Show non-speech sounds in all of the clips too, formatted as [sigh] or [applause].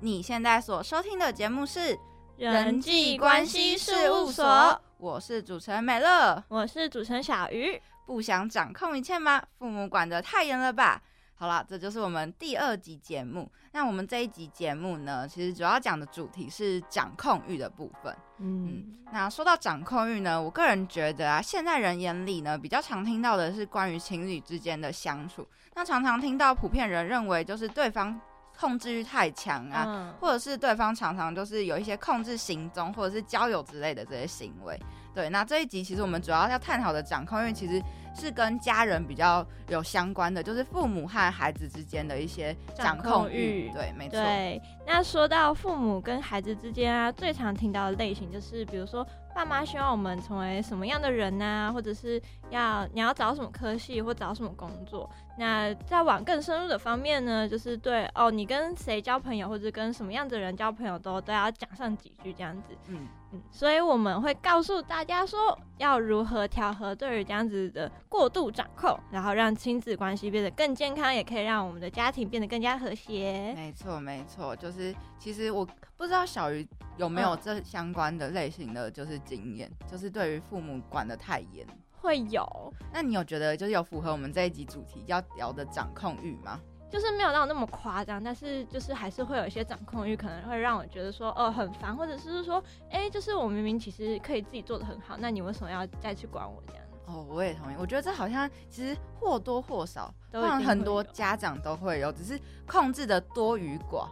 你现在所收听的节目是人际关系事务所，我是主持人美乐，我是主持人小鱼。不想掌控一切吗？父母管得太严了吧？好了，这就是我们第二集节目。那我们这一集节目呢，其实主要讲的主题是掌控欲的部分。嗯，那说到掌控欲呢，我个人觉得啊，现在人眼里呢，比较常听到的是关于情侣之间的相处。那常常听到普遍人认为，就是对方控制欲太强啊，或者是对方常常就是有一些控制行踪，或者是交友之类的这些行为。对，那这一集其实我们主要要探讨的掌控欲，其实。是跟家人比较有相关的，就是父母和孩子之间的一些掌控欲。对，没错。对，那说到父母跟孩子之间啊，最常听到的类型就是，比如说爸妈希望我们成为什么样的人呢？或者是要你要找什么科系或找什么工作？那再往更深入的方面呢，就是对哦，你跟谁交朋友或者跟什么样的人交朋友都都要讲上几句这样子。嗯。所以我们会告诉大家说，要如何调和对于这样子的过度掌控，然后让亲子关系变得更健康，也可以让我们的家庭变得更加和谐。没错，没错，就是其实我不知道小鱼有没有这相关的类型的就是经验，就是对于父母管得太严，会有。那你有觉得就是有符合我们这一集主题要聊的掌控欲吗？就是没有到那么夸张，但是就是还是会有一些掌控欲，可能会让我觉得说，哦，很烦，或者是说，哎，就是我明明其实可以自己做的很好，那你为什么要再去管我这样？哦，我也同意，我觉得这好像其实或多或少，像很多家长都会有，只是控制的多与寡。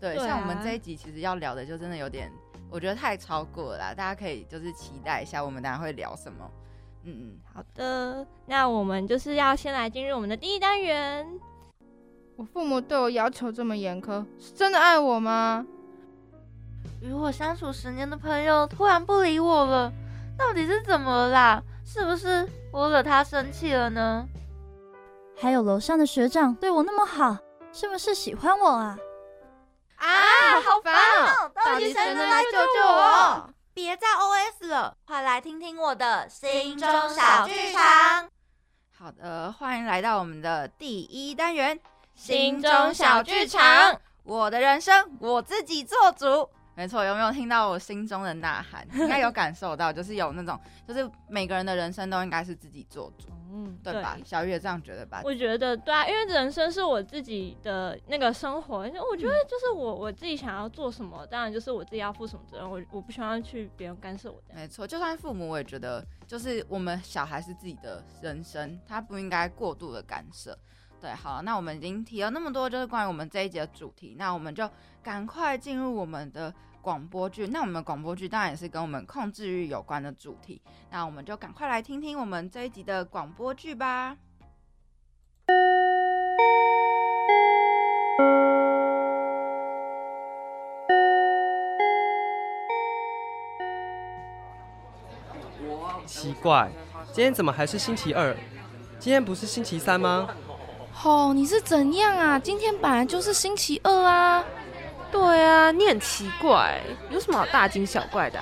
对，像我们这一集其实要聊的就真的有点，我觉得太超过了，大家可以就是期待一下，我们等下会聊什么。嗯嗯，好的，那我们就是要先来进入我们的第一单元。我父母对我要求这么严苛，是真的爱我吗？与我相处十年的朋友突然不理我了，到底是怎么了啦？是不是我惹他生气了呢？还有楼上的学长对我那么好，是不是喜欢我啊？啊，好烦哦！到底谁能来救救我？别再 OS 了，快来听听我的心中小剧场。好的，欢迎来到我们的第一单元。心中小剧场，我的人生我自己做主。没错，有没有听到我心中的呐喊？应该有感受到，就是有那种，[laughs] 就是每个人的人生都应该是自己做主，嗯，对吧？小月这样觉得吧？我觉得对啊，因为人生是我自己的那个生活，我觉得就是我我自己想要做什么，当然就是我自己要负什么责任，我我不希望去别人干涉我。没错，就算父母，我也觉得就是我们小孩是自己的人生，他不应该过度的干涉。对，好，那我们已经提了那么多，就是关于我们这一节的主题，那我们就赶快进入我们的广播剧。那我们的广播剧当然也是跟我们控制欲有关的主题，那我们就赶快来听听我们这一集的广播剧吧。奇怪，今天怎么还是星期二？今天不是星期三吗？哦，你是怎样啊？今天本来就是星期二啊。对啊，你很奇怪，有什么好大惊小怪的？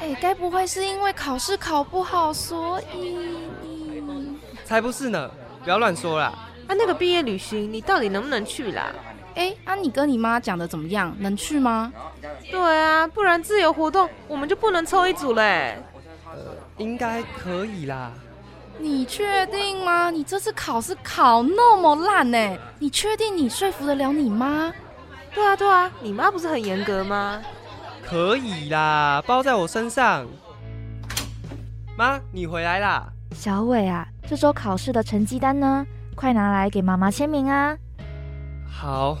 哎，该不会是因为考试考不好，所以你……才不是呢！不要乱说啦。啊，那个毕业旅行，你到底能不能去啦？哎，啊，你跟你妈讲的怎么样？能去吗？对啊，不然自由活动我们就不能凑一组嘞。呃，应该可以啦。你确定吗？你这次考试考那么烂呢？你确定你说服得了你妈？对啊对啊，你妈不是很严格吗？可以啦，包在我身上。妈，你回来啦。小伟啊，这周考试的成绩单呢？快拿来给妈妈签名啊。好。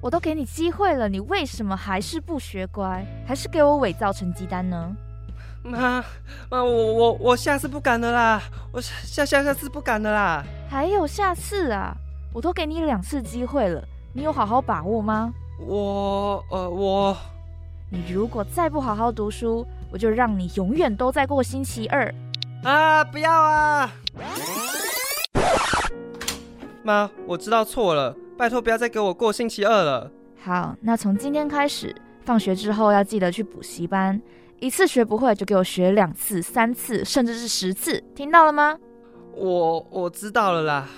我都给你机会了，你为什么还是不学乖，还是给我伪造成绩单呢？妈妈，我我我下次不敢了啦！我下下下次不敢了啦！还有下次啊！我都给你两次机会了，你有好好把握吗？我呃我，你如果再不好好读书，我就让你永远都在过星期二！啊！不要啊！妈，我知道错了，拜托不要再给我过星期二了。好，那从今天开始，放学之后要记得去补习班。一次学不会就给我学两次、三次，甚至是十次，听到了吗？我我知道了啦。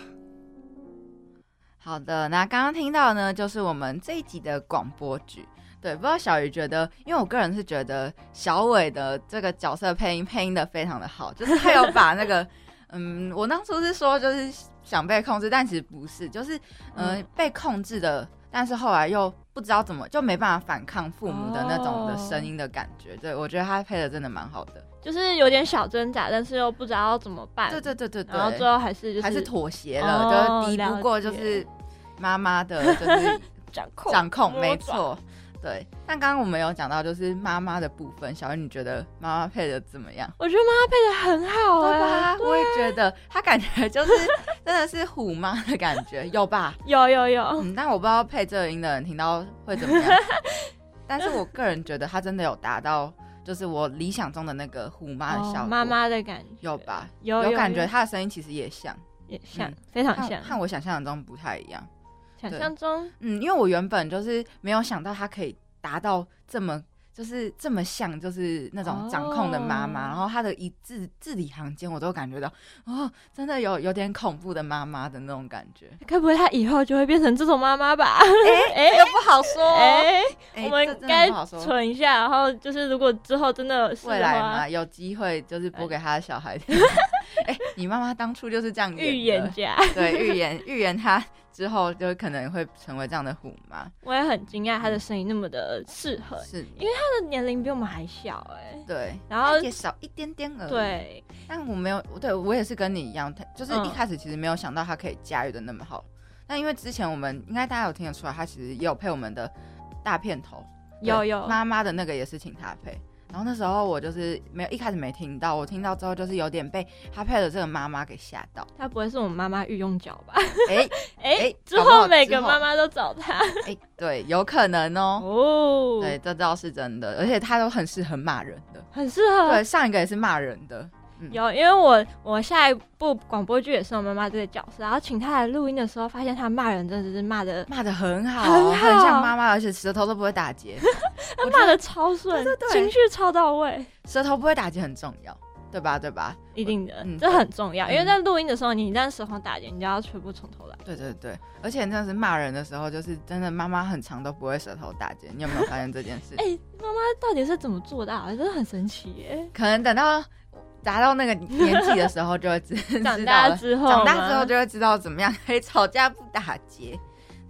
好的，那刚刚听到呢，就是我们这一集的广播剧。对，不知道小鱼觉得，因为我个人是觉得小伟的这个角色配音配音的非常的好，就是他有把那个，[laughs] 嗯，我当初是说就是想被控制，但其实不是，就是嗯、呃被控制的，但是后来又不知道怎么就没办法反抗父母的那种的声音的感觉。对我觉得他配的真的蛮好的。就是有点小挣扎，但是又不知道怎么办。对对对对对，然后最后还是就是还是妥协了，哦就是敌不过就是妈妈的，就是掌控掌控，没错。对，但刚刚我们有讲到就是妈妈的部分，小云你觉得妈妈配的怎么样？我觉得妈妈配的很好、啊，对吧？我也觉得她感觉就是 [laughs] 真的是虎妈的感觉，有吧？有有有，嗯，但我不知道配这个音的人听到会怎么样。[laughs] 但是我个人觉得她真的有达到，就是我理想中的那个虎妈的效果。哦妈妈的感觉有吧？有有感觉她的声音其实也像，也像，嗯非常像，和我想象中不太一样。想象中，嗯，因为我原本就是没有想到他可以达到这么。就是这么像，就是那种掌控的妈妈，哦然后她的一字字里行间，我都感觉到，哦，真的有有点恐怖的妈妈的那种感觉。[laughs] 该不会她以后就会变成这种妈妈吧？哎哎，[laughs] 又不好说，哎、哎我们该存一下，然后就是如果之后真的是的未来嘛，，有机会就是播给他的小孩 [laughs] 听。哎，你妈妈当初就是这样预言家，对，预言预言她之后就可能会成为这样的虎妈。我也很惊讶她的声音那么的适合，是，因为她的年龄比我们还小哎、对，然后也少一点点而已。，对，但我没有，对我也是跟你一样，她就是嗯一开始其实没有想到她可以驾驭的那么好。但因为之前我们应该大家有听得出来，她其实也有配我们的大片头，有有妈妈的那个也是请她配。然后那时候我就是没有一开始没听到，我听到之后就是有点被他配的这个妈妈给吓到。她不会是我们妈妈御用脚吧？哎哎、哎之后每个妈妈都找她哎，对，有可能哦。哦，对，，这倒是真的，而且他都很适合骂人的。很适合。对，上一个也是骂人的。有，因为我我下一部广播剧也是我妈妈这个角色，然后请她来录音的时候，发现她骂人真的是骂的，骂的很好，很好像妈妈，而且舌头都不会打结。她 [laughs] 骂的超顺，[laughs] 对对对情绪超到位，舌头不会打结很重要，对吧？对吧？一定的，嗯这很重要，嗯因为在录音的时候，你一旦舌头打结，你就要全部从头来。对对对，而且真的是骂人的时候，就是真的妈妈很长都不会舌头打结。你有没有发现这件事？[laughs] 哎、妈妈到底是怎么做到的？真的很神奇耶！可能等到达到那个年纪的时候，就会知道了。[laughs] 大 [laughs] 之后，长大之后就会知道怎么样可以吵架不打结。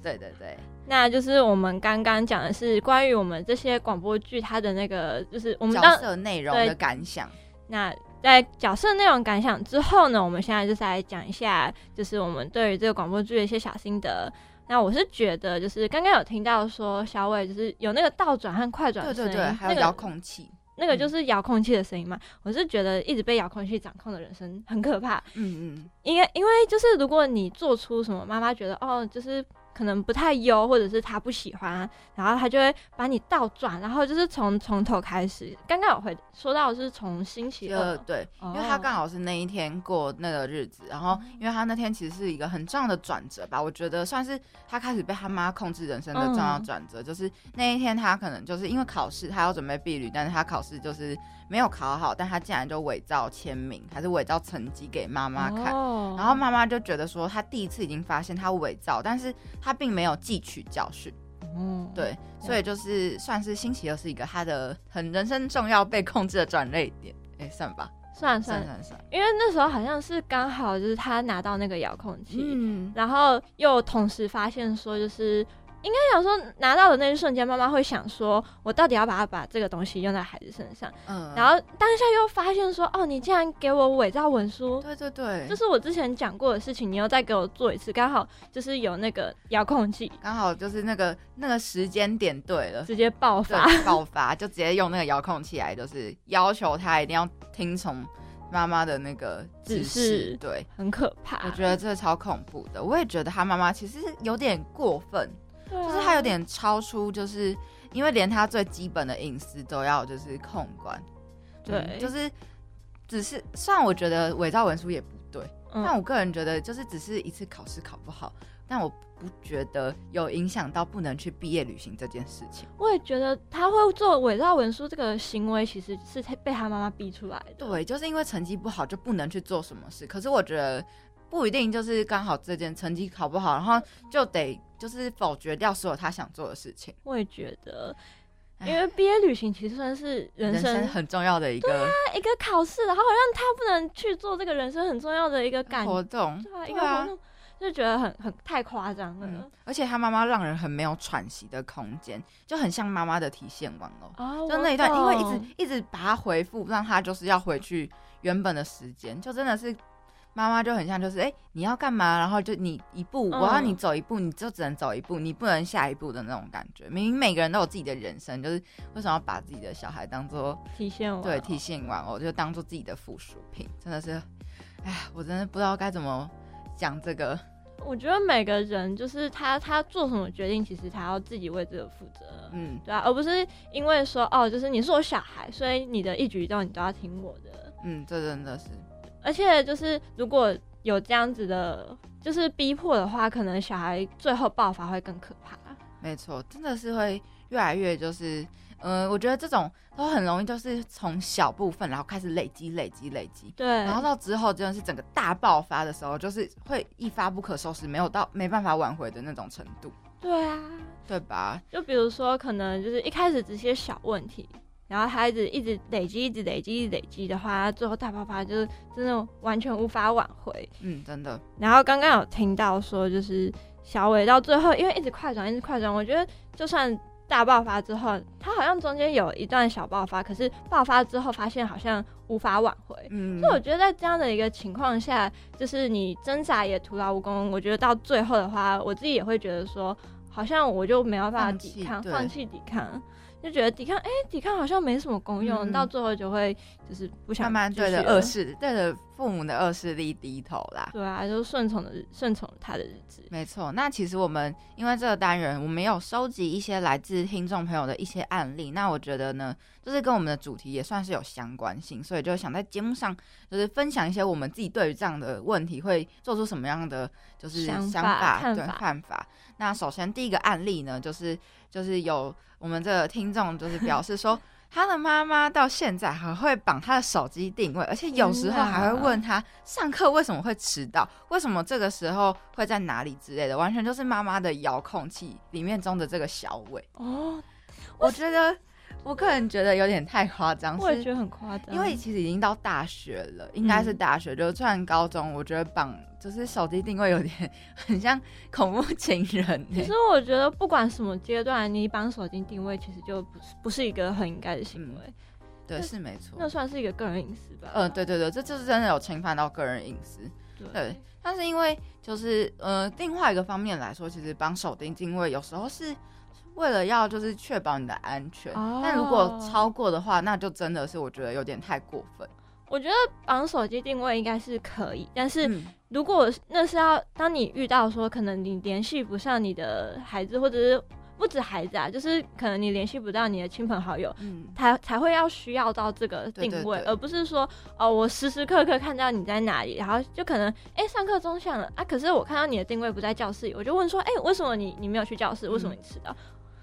对对对，那就是我们刚刚讲的是关于我们这些广播剧它的那个，就是我们角当色内容的感想。那在角色内容感想之后呢，我们现在就是来讲一下，就是我们对于这个广播剧的一些小心得。那我是觉得，就是刚刚有听到说小伟就是有那个倒转和快转对对对，还有遥控器。那个就是遥控器的声音嘛。我是觉得一直被遥控器掌控的人生很可怕，嗯嗯，因为因为就是如果你做出什么，妈妈觉得哦，就是可能不太优，或者是他不喜欢，然后他就会把你倒转，然后就是从从头开始。刚刚有回说到的是从星期就二，对，因为哦他刚好是那一天过那个日子，然后因为他那天其实是一个很重要的转折吧，我觉得算是他开始被他妈控制人生的重要嗯。转折，就是那一天他可能就是因为考试，他要准备避旅，但是他考试就是没有考好，但他竟然就伪造签名，还是伪造成绩给妈妈看。哦然后妈妈就觉得说，他第一次已经发现他伪造，但是他并没有汲取教训，嗯，对，所以就是算是星期二是一个他的很人生重要被控制的转捩点，哎，算吧，算算，算。算算，因为那时候好像是刚好就是他拿到那个遥控器，嗯，然后又同时发现说，就是应该想说拿到的那一瞬间，妈妈会想说，我到底要把它把这个东西用在孩子身上，嗯，然后当下又发现说，哦，你竟然给我伪造文书。对对对，就是我之前讲过的事情，你又再给我做一次，刚好就是有那个遥控器。刚好就是那个那个时间点对了，直接爆发，爆发就直接用那个遥控器来，就是要求他一定要听从妈妈的那个指指示。示，对。很可怕。我觉得这超恐怖的，我也觉得他妈妈其实有点过分，就是他有点超出，就是因为连他最基本的隐私都要就是控管，对嗯就是只是虽然我觉得伪造文书也不对，嗯但我个人觉得就是只是一次考试考不好，但我不觉得有影响到不能去毕业旅行这件事情。我也觉得他会做伪造文书这个行为，其实是被他妈妈逼出来的。对，就是因为成绩不好就不能去做什么事。可是我觉得不一定就是刚好这件成绩考不好，然后就得就是否决掉所有他想做的事情。我也觉得，因为毕业旅行其实算是人生很重要的一个对啊一个考试，然后好像他不能去做这个人生很重要的一个感活动，对啊，一个活动。就觉得很很太夸张了，而且他妈妈让人很没有喘息的空间，就很像妈妈的提线网哦。就那一段，因为一直一直把他回复，让他就是要回去原本的时间，就真的是妈妈就很像就是哎你要干嘛，然后就你一步我要你走一步，你就只能走一步，你不能下一步的那种感觉。明明每个人都有自己的人生，就是为什么要把自己的小孩当做提线网？对，体现完，我，就当做自己的附属品，真的是，哎，我真的不知道该怎么讲这个。我觉得每个人就是他，他做什么决定，其实他要自己为这个负责，嗯，对啊，而不是因为说哦，就是你是我小孩，所以你的一举一动你都要听我的，嗯，这真的是，而且就是如果有这样子的，就是逼迫的话，可能小孩最后爆发会更可怕。没错，真的是会越来越就是。嗯，我觉得这种都很容易，就是从小部分，然后开始累积、累积、累积，对，然后到之后真的是整个大爆发的时候，就是会一发不可收拾，没有到没办法挽回的那种程度。对啊，对吧？就比如说，可能就是一开始只些小问题，然后它一直一直累积、一直累积、一直累积的话，最后大爆发就是真的完全无法挽回。嗯，真的。然后刚刚有听到说，就是小伟到最后，因为一直快转，一直快转，我觉得就算。大爆发之后，他好像中间有一段小爆发，可是爆发之后发现好像无法挽回。嗯，所以我觉得在这样的一个情况下，就是你挣扎也徒劳无功。我觉得到最后的话，我自己也会觉得说，好像我就没有办法抵抗，放弃抵抗。就觉得抵抗，哎，抵抗好像没什么功用，到最后就会就是不想慢慢对着恶势，对着父母的恶势力低头啦。对啊，就顺从的顺从他的日子。没错，那其实我们因为这个单元，我们有收集一些来自听众朋友的一些案例。那我觉得呢，就是跟我们的主题也算是有相关性，所以就想在节目上就是分享一些我们自己对于这样的问题会做出什么样的就是想法、对看法。那首先第一个案例呢，就是就是有。我们这个听众就是表示说，[laughs] 他的妈妈到现在还会绑他的手机定位，而且有时候还会问他上课为什么会迟到，为什么这个时候会在哪里之类的，完全就是妈妈的遥控器里面中的这个小伟哦，我觉得。我个人觉得有点太夸张，我也觉得很夸张，因为其实已经到大学了，应该是大学，就算高中，我觉得绑就是手机定位有点很像恐怖情人。其实我觉得不管什么阶段，你绑手机定位其实就不是不是一个很应该的行为。对，是没错，那算是一个个人隐私吧。嗯，对对对，这就是真的有侵犯到个人隐私。对，但是因为就是呃，另外一个方面来说，其实绑手机定位有时候是。为了要就是确保你的安全，但如果超过的话，那就真的是我觉得有点太过分。我觉得绑手机定位应该是可以，但是如果那是要当你遇到说可能你联系不上你的孩子，或者是不止孩子啊，就是可能你联系不到你的亲朋好友，嗯，才才会要需要到这个定位，而不是说哦我时时刻刻看到你在哪里，然后就可能哎上课钟响了啊，可是我看到你的定位不在教室里，我就问说哎为什么你你没有去教室？为什么你迟到？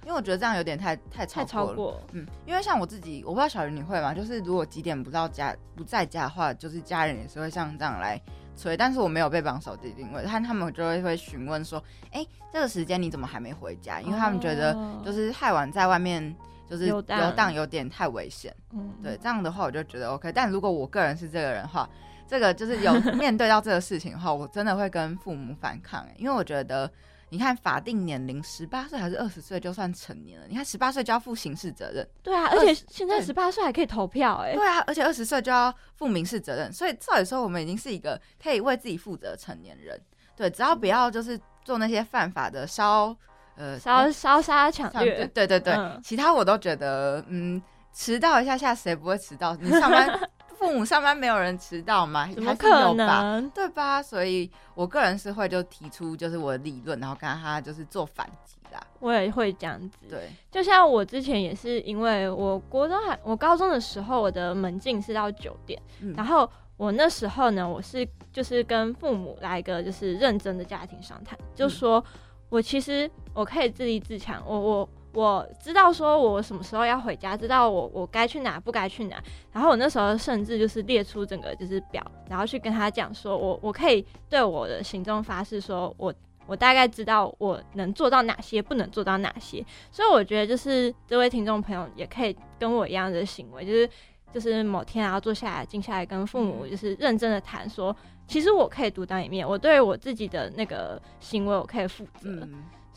因为我觉得这样有点太太超过了，嗯，因为像我自己，我不知道小鱼你会吗？就是如果几点不到家不在家的话，就是家人也是会像这样来催，但是我没有被绑手机定位，但他们就会会询问说，哎，这个时间你怎么还没回家？因为他们觉得就是太晚在外面就是游荡有点太危险，嗯，对，这样的话我就觉得 OK。但如果我个人是这个人的话，这个就是有 [laughs] 面对到这个事情的话，我真的会跟父母反抗，因为我觉得。你看法定年龄十八岁还是二十岁就算成年了？你看十八岁就要负刑事责任，对啊，而且现在十八岁还可以投票，哎，对啊，而且二十岁就要负民事责任，所以照理说我们已经是一个可以为自己负责的成年人，对，只要不要就是做那些犯法的烧呃烧烧杀抢掠，对对对，其他我都觉得嗯迟到一下下谁不会迟到？你上班。父母上班没有人迟到吗？怎么可能？对吧？所以我个人是会就提出就是我的理论，然后跟他就是做反击啦。我也会这样子。对，就像我之前也是，因为我国中还我高中的时候，我的门禁是到九点，然后我那时候呢，我是就是跟父母来一个就是认真的家庭商谈，就说我其实我可以自立自强，我我。我知道说我什么时候要回家，知道我我该去哪不该去哪。然后我那时候甚至就是列出整个就是表，然后去跟他讲说，我我可以对我的行踪发誓，说我我大概知道我能做到哪些，不能做到哪些。所以我觉得就是这位听众朋友也可以跟我一样的行为，就是就是某天然后坐下来静下来跟父母就是认真的谈说，其实我可以独当一面，我对我自己的那个行为我可以负责。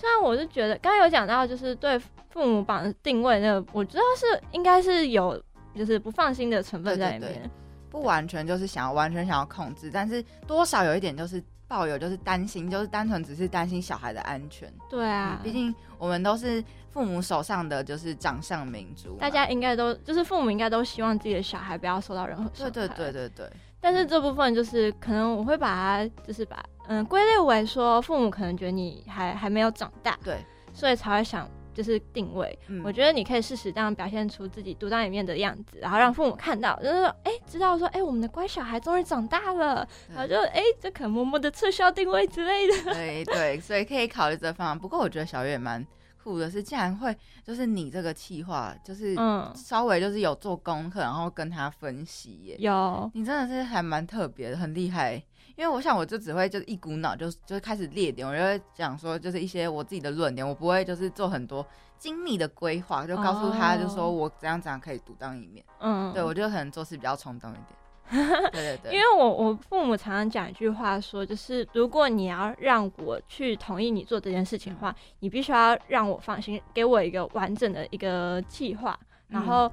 虽然我是觉得，刚刚有讲到，就是对父母榜定位，那个我知道是应该是有，就是不放心的成分在里面，不完全就是想要完全想要控制，但是多少有一点就是抱有就是担心，就是单纯只是担心小孩的安全。对啊，毕竟我们都是父母手上的就是掌上明珠，大家应该都就是父母应该都希望自己的小孩不要受到任何伤害。对对对对对。但是这部分就是可能我会把它就是把嗯归类为说父母可能觉得你还还没有长大，对，所以才会想就是定位。我觉得你可以适时这样表现出自己独当一面的样子，然后让父母看到，就是说哎，知道说哎，我们的乖小孩终于长大了，然后就哎，这可能默默的撤销定位之类的。对对，所以可以考虑这方案。不过我觉得小月蛮。酷的是，竟然会就是你这个计划，就是稍微就是有做功课，然后跟他分析耶。有，你真的是还蛮特别的，很厉害。因为我想，我就只会就是一股脑就就开始列点，我就会讲说就是一些我自己的论点，我不会就是做很多精密的规划，就告诉他就说我怎样怎样可以独当一面。嗯，对我就可能做事比较冲动一点。[laughs] 对对对，因为我我父母常常讲一句话，说就是如果你要让我去同意你做这件事情的话，你必须要让我放心，给我一个完整的一个计划，然后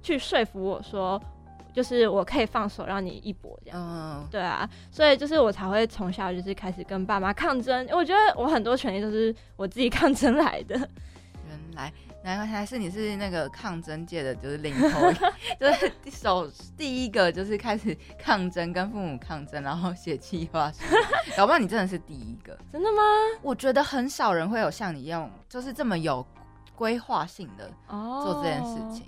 去说服我说，就是我可以放手让你一搏这样。嗯，对啊，所以就是我才会从小就是开始跟爸妈抗争。我觉得我很多权利都是我自己抗争来的。原来。难怪还是你是那个抗争界的，就是领头，就是首第一个就是开始抗争，跟父母抗争，然后写计划书。搞不好你真的是第一个，真的吗？我觉得很少人会有像你一样，就是这么有规划性的做这件事情。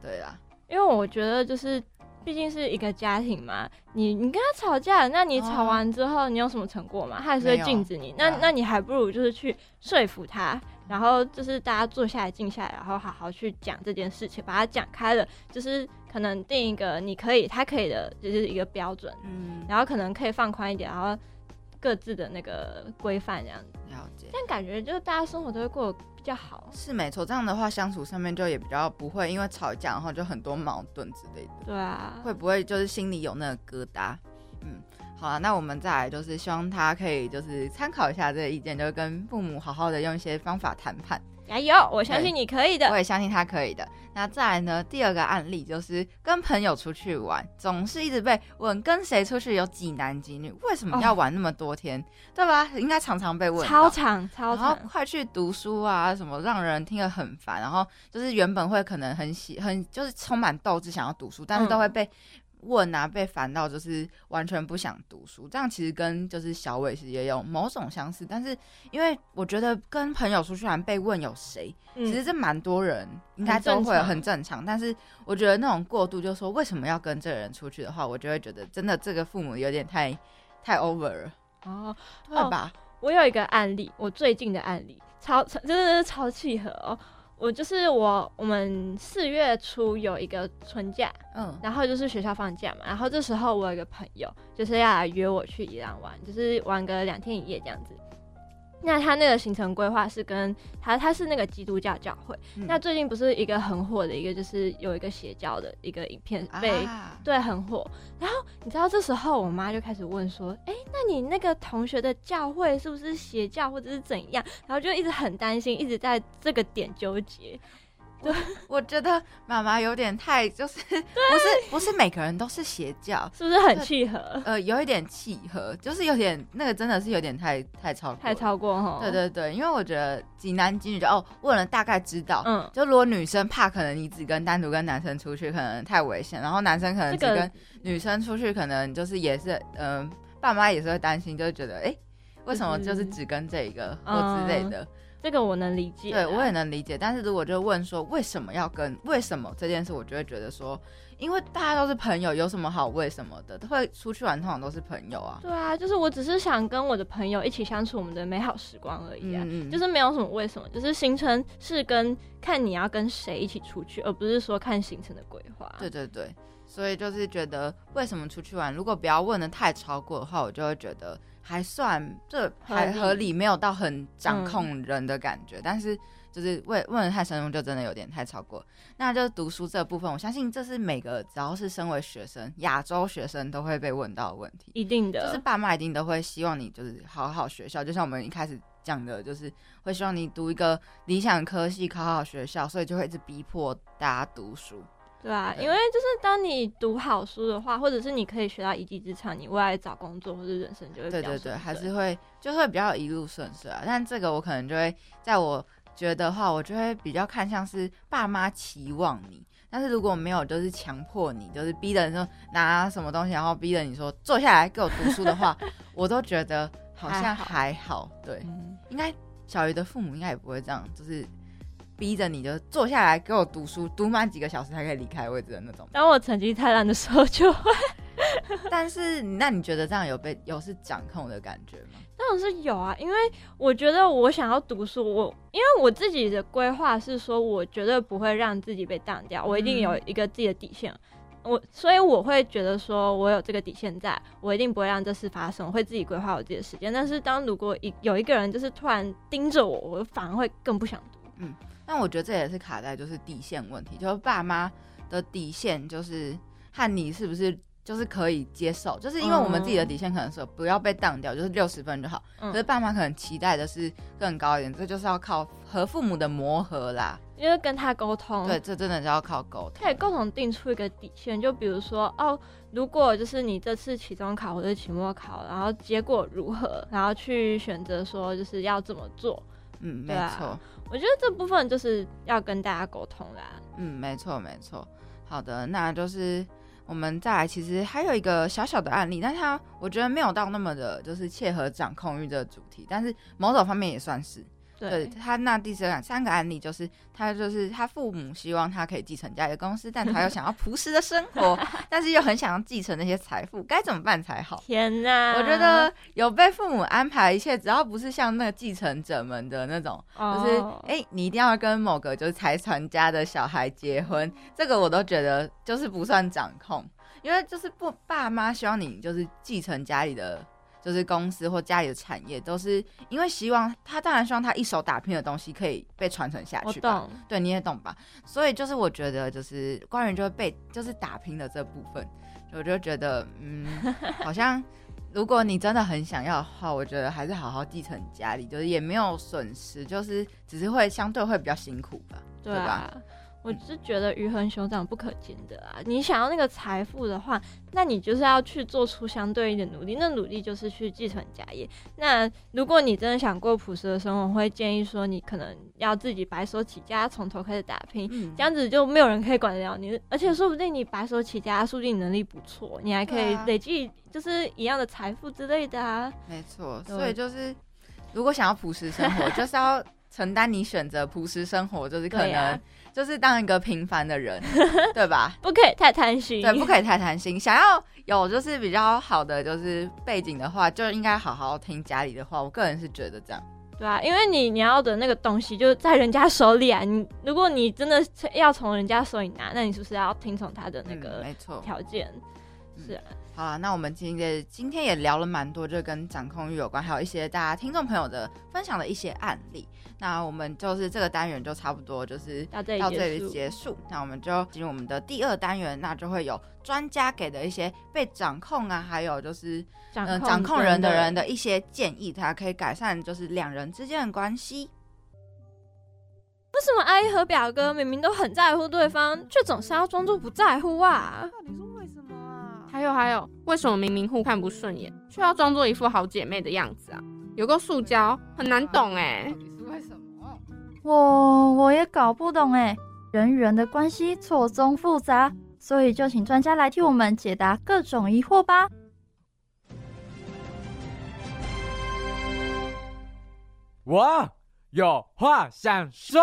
对啊，因为我觉得就是毕竟是一个家庭嘛，你你跟他吵架，那你吵完之后你有什么成果吗？他还是会禁止你。那那你还不如就是去说服他。然后就是大家坐下来静下来，然后好好去讲这件事情，把它讲开了，就是可能定一个你可以，他可以的，就是一个标准，嗯，然后可能可以放宽一点，然后各自的那个规范这样子。了解。但感觉就是大家生活都会过得比较好。是没错，这样的话相处上面就也比较不会因为吵架然后就很多矛盾之类的。对啊。会不会就是心里有那个疙瘩？嗯。好，那我们再来就是希望他可以就是参考一下这个意见，就是跟父母好好的用一些方法谈判。加油，我相信你可以的，我也相信他可以的。那再来呢，第二个案例就是跟朋友出去玩，总是一直被问跟谁出去有几男几女，为什么要玩那么多天，对吧？应该常常被问，超长超长，然后快去读书啊，什么让人听了很烦。然后就是原本会可能很喜很就是充满斗志想要读书，但是都会被。问啊，被烦到就是完全不想读书，这样其实跟就是小伟是也有某种相似，但是因为我觉得跟朋友出去玩被问有谁，其实这蛮多人应该都会很正常，但是我觉得那种过度就说为什么要跟这个人出去的话，我就会觉得真的这个父母有点太太 over 了哦，对吧？我有一个案例，我最近的案例超超真的是超契合哦。我就是我，我们四月初有一个春假，嗯，然后就是学校放假嘛，然后这时候我有一个朋友就是要来约我去宜兰玩，就是玩个两天一夜这样子。那他那个行程规划是跟他，他是那个基督教教会。那最近不是一个很火的一个，就是有一个邪教的一个影片被对很火。然后你知道这时候我妈就开始问说：“哎，那你那个同学的教会是不是邪教或者是怎样？”然后就一直很担心，一直在这个点纠结。对，我觉得妈妈有点太就是，不是不是每个人都是邪教，是不是很契合？呃，有一点契合，就是有点那个真的是有点太太超太超过哈。对对对，因为我觉得几男几女就哦问了大概知道，嗯，就如果女生怕可能你只跟单独跟男生出去可能太危险，然后男生可能只跟女生出去可能就是也是嗯爸妈也是会担心，就是觉得哎为什么就是只跟这一个或之类的。这个我能理解，对我也能理解。但是如果就问说为什么要跟为什么这件事，我就会觉得说，因为大家都是朋友，有什么好为什么的？都会出去玩通常都是朋友啊。对啊，就是我只是想跟我的朋友一起相处我们的美好时光而已啊，嗯嗯就是没有什么为什么，就是行程是跟看你要跟谁一起出去，而不是说看行程的规划。对对对，所以就是觉得为什么出去玩，如果不要问的太超过的话，我就会觉得还算这还合理，没有到很掌控人的感觉。但是就是问问的太深入，就真的有点太超过。那就是读书这部分，我相信这是每个只要是身为学生，亚洲学生都会被问到的问题。一定的，就是爸妈一定都会希望你就是好好学校，就像我们一开始讲的，就是会希望你读一个理想科系，考好学校，所以就会一直逼迫大家读书。对啊，对因为就是当你读好书的话，或者是你可以学到一技之长，你未来找工作或者人生就会对对对，还是会就会比较一路顺遂啊。但这个我可能就会在我觉得的话，我就会比较看像是爸妈期望你。但是如果没有，就是强迫你，就是逼着你说拿什么东西，然后逼着你说坐下来给我读书的话，[laughs] 我都觉得好像还好。对，嗯应该小鱼的父母应该也不会这样，就是逼着你就坐下来给我读书，读满几个小时才可以离开位置的那种。当我成绩太烂的时候，就会 [laughs] 但是那你觉得这样有被有是掌控的感觉吗？当然是有啊，因为我觉得我想要读书，我因为我自己的规划是说，我绝对不会让自己被当掉，我一定有一个自己的底线。我所以我会觉得说，我有这个底线在，我一定不会让这事发生，我会自己规划我自己的时间。但是当如果一有一个人就是突然盯着我，我反而会更不想读。但我觉得这也是卡在就是底线问题，就是爸妈的底线就是和你是不是就是可以接受，就是因为我们自己的底线可能是不要被当掉，就是六十分就好。嗯可是爸妈可能期待的是更高一点，这就是要靠和父母的磨合啦。因为跟他沟通，对，这真的是要靠沟通。可以共同定出一个底线，就比如说哦，如果就是你这次期中考或者期末考，然后结果如何，然后去选择说就是要怎么做。嗯，没错。我觉得这部分就是要跟大家沟通啦。嗯，没错没错。好的，那就是我们再来，其实还有一个小小的案例，但它我觉得没有到那么的，就是切合掌控欲这个主题，但是某种方面也算是。对对，他那第三个三个案例就是他就是他父母希望他可以继承家里的公司，但他又想要 [laughs] 朴实的生活，但是又很想要继承那些财富，该怎么办才好？天哪！我觉得有被父母安排一切，只要不是像那个继承者们的那种，就是哦哎、诶你一定要跟某个就是财团家的小孩结婚，这个我都觉得就是不算掌控，因为就是不爸妈希望你就是继承家里的。就是公司或家里的产业，都是因为希望他当然希望他一手打拼的东西可以被传承下去吧。懂，对，你也懂吧？所以就是我觉得，就是关于就是被就是打拼的这部分，我就觉得，嗯，好像如果你真的很想要的话，我觉得还是好好继承家里，就是也没有损失，就是只是会相对会比较辛苦吧，对吧？啊。我是觉得鱼和熊掌不可兼得啊！你想要那个财富的话，那你就是要去做出相对应的努力。那努力就是去继承家业。那如果你真的想过朴实的生活，我会建议说，你可能要自己白手起家，从头开始打拼。嗯这样子就没有人可以管得了你，而且说不定你白手起家，说不定你能力不错，你还可以累积就是一样的财富之类的啊。没错，所以就是如果想要朴实生活，[laughs] 就是要承担你选择朴实生活，就是可能、啊就是当一个平凡的人，[laughs] 对吧？不可以太贪心，对，不可以太贪心。想要有就是比较好的就是背景的话，就应该好好听家里的话。我个人是觉得这样。对啊，因为你你要的那个东西就在人家手里啊。你如果你真的要从人家手里拿，那你是不是要听从他的那嗯个没错。条件？是啊，好了，那我们今天今天也聊了蛮多，就跟掌控欲有关，还有一些大家听众朋友的分享的一些案例。那我们就是这个单元就差不多就是到这里结束。那我们就进入我们的第二单元，那就会有专家给的一些被掌控啊，还有就是掌控人的人的的一些建议，它可以改善就是两人之间的关系。为什么阿姨和表哥明明都很在乎对方，却总是要装作不在乎啊？到底是为什么啊？还有还有，为什么明明互看不顺眼，却要装作一副好姐妹的样子啊？有个塑胶，很难懂哎、底是为什么？我我也搞不懂哎，人与人的关系错综复杂，所以就请专家来替我们解答各种疑惑吧。我，有话想说。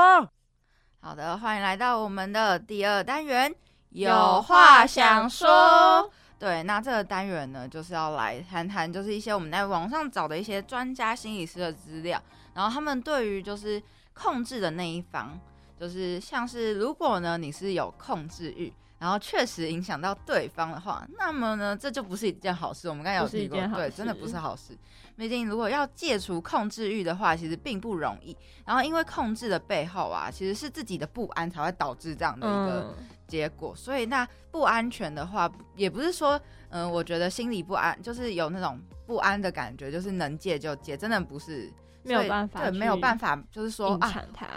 好的，欢迎来到我们的第二单元，有话想说。对，那这个单元呢，就是要来谈谈，就是一些我们在网上找的一些专家心理师的资料，然后他们对于就是控制的那一方，就是像是如果呢你是有控制欲。然后确实影响到对方的话，那么呢，这就不是一件好事。我们刚才有提过，对，真的不是好事。毕竟如果要戒除控制欲的话，其实并不容易。然后因为控制的背后啊，其实是自己的不安才会导致这样的一个结果。所以那不安全的话，也不是说，嗯，我觉得心里不安，就是有那种不安的感觉，就是能戒就戒，真的不是没有办法，对，没有办法，就是说啊，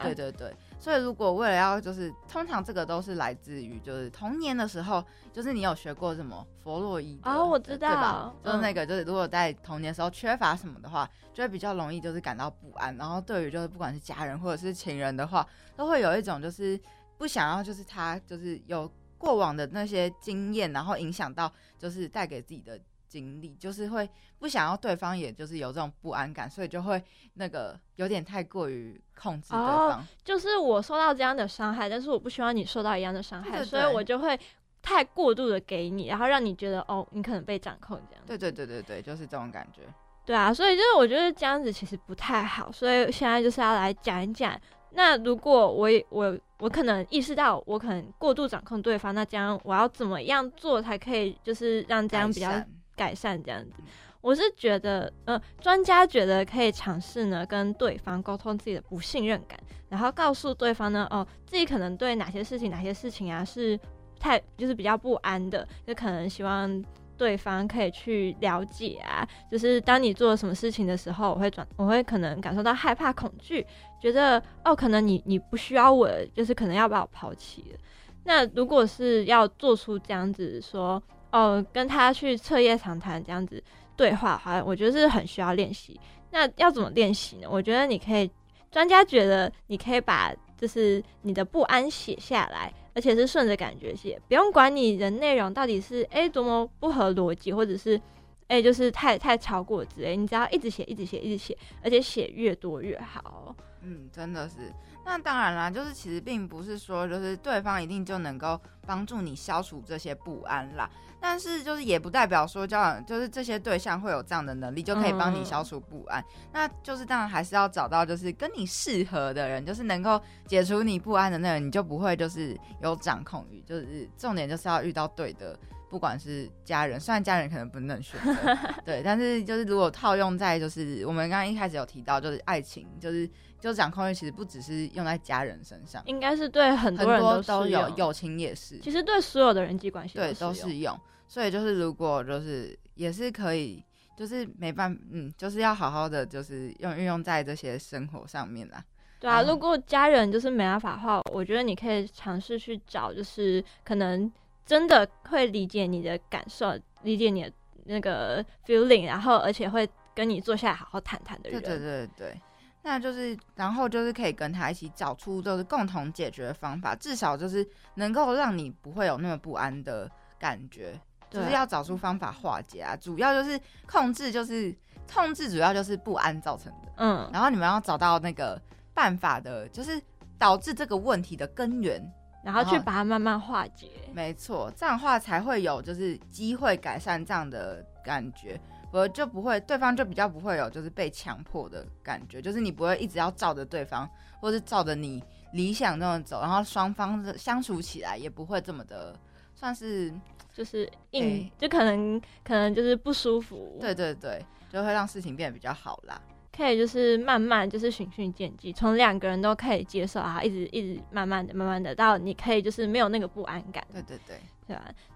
对对对。所以，如果为了要就是，通常这个都是来自于就是童年的时候，就是你有学过什么弗洛伊德哦，我知道，对吧？就是那个，就是如果在童年时候缺乏什么的话，就会比较容易就是感到不安。然后，对于就是不管是家人或者是情人的话，都会有一种就是不想要就是他就是有过往的那些经验，然后影响到就是带给自己的。经历就是会不想要对方，也就是有这种不安感，所以就会那个有点太过于控制对方。就是我受到这样的伤害，但是我不希望你受到一样的伤害，所以我就会太过度的给你，然后让你觉得哦，你可能被掌控这样。对对对对对，就是这种感觉。对啊，所以就是我觉得这样子其实不太好，所以现在就是要来讲一讲。那如果我我我可能意识到我可能过度掌控对方，那这样我要怎么样做才可以就是让这样比较。改善这样子，我是觉得，呃，专家觉得可以尝试呢，跟对方沟通自己的不信任感，然后告诉对方呢，哦，自己可能对哪些事情、哪些事情啊是太就是比较不安的，就可能希望对方可以去了解啊，就是当你做什么事情的时候，我会转，我会可能感受到害怕、恐惧，觉得哦，可能你你不需要我，就是可能要把我抛弃了。那如果是要做出这样子说。哦，跟他去彻夜长谈这样子对话，好像我觉得是很需要练习。那要怎么练习呢？我觉得你可以，专家觉得你可以把就是你的不安写下来，而且是顺着感觉写，不用管你的内容到底是哎多么不合逻辑，或者是哎就是太太超过之类，你只要一直写，一直写，一直写，而且写越多越好。嗯，真的是。那当然啦，就是其实并不是说就是对方一定就能够帮助你消除这些不安啦。但是就是也不代表说交往就是这些对象会有这样的能力就可以帮你消除不安，那就是当然还是要找到就是跟你适合的人，就是能够解除你不安的那个，你就不会就是有掌控欲。就是重点就是要遇到对的，不管是家人，虽然家人可能不能选择，[laughs] 对，但是就是如果套用在就是我们刚刚一开始有提到，就是爱情，就是就掌控欲其实不只是用在家人身上，应该是对很多人都有，友情也是，其实对所有的人际关系对都适用。所以就是，如果就是也是可以，就是没办，嗯，就是要好好的，就是用运用在这些生活上面啦。对啊，如果家人就是没办法的话，我觉得你可以尝试去找，就是可能真的会理解你的感受，理解你的那个 feeling，然后而且会跟你坐下来好好谈谈的人。对对对对，那就是然后就是可以跟他一起找出就是共同解决的方法，至少就是能够让你不会有那么不安的感觉。就是要找出方法化解啊，主要就是控制，就是控制，主要就是不安造成的。嗯，然后你们要找到那个办法的，就是导致这个问题的根源，然后去把它慢慢化解。没错，这样的话才会有就是机会改善这样的感觉，我就不会对方就比较不会有就是被强迫的感觉，就是你不会一直要照着对方，或是照着你理想那种走，然后双方的相处起来也不会这么的算是。就是硬，就可能可能就是不舒服。对对对，就会让事情变得比较好啦。可以就是慢慢就是循序渐进，从两个人都可以接受啊，一直一直慢慢的、慢慢的到你可以就是没有那个不安感。对对对，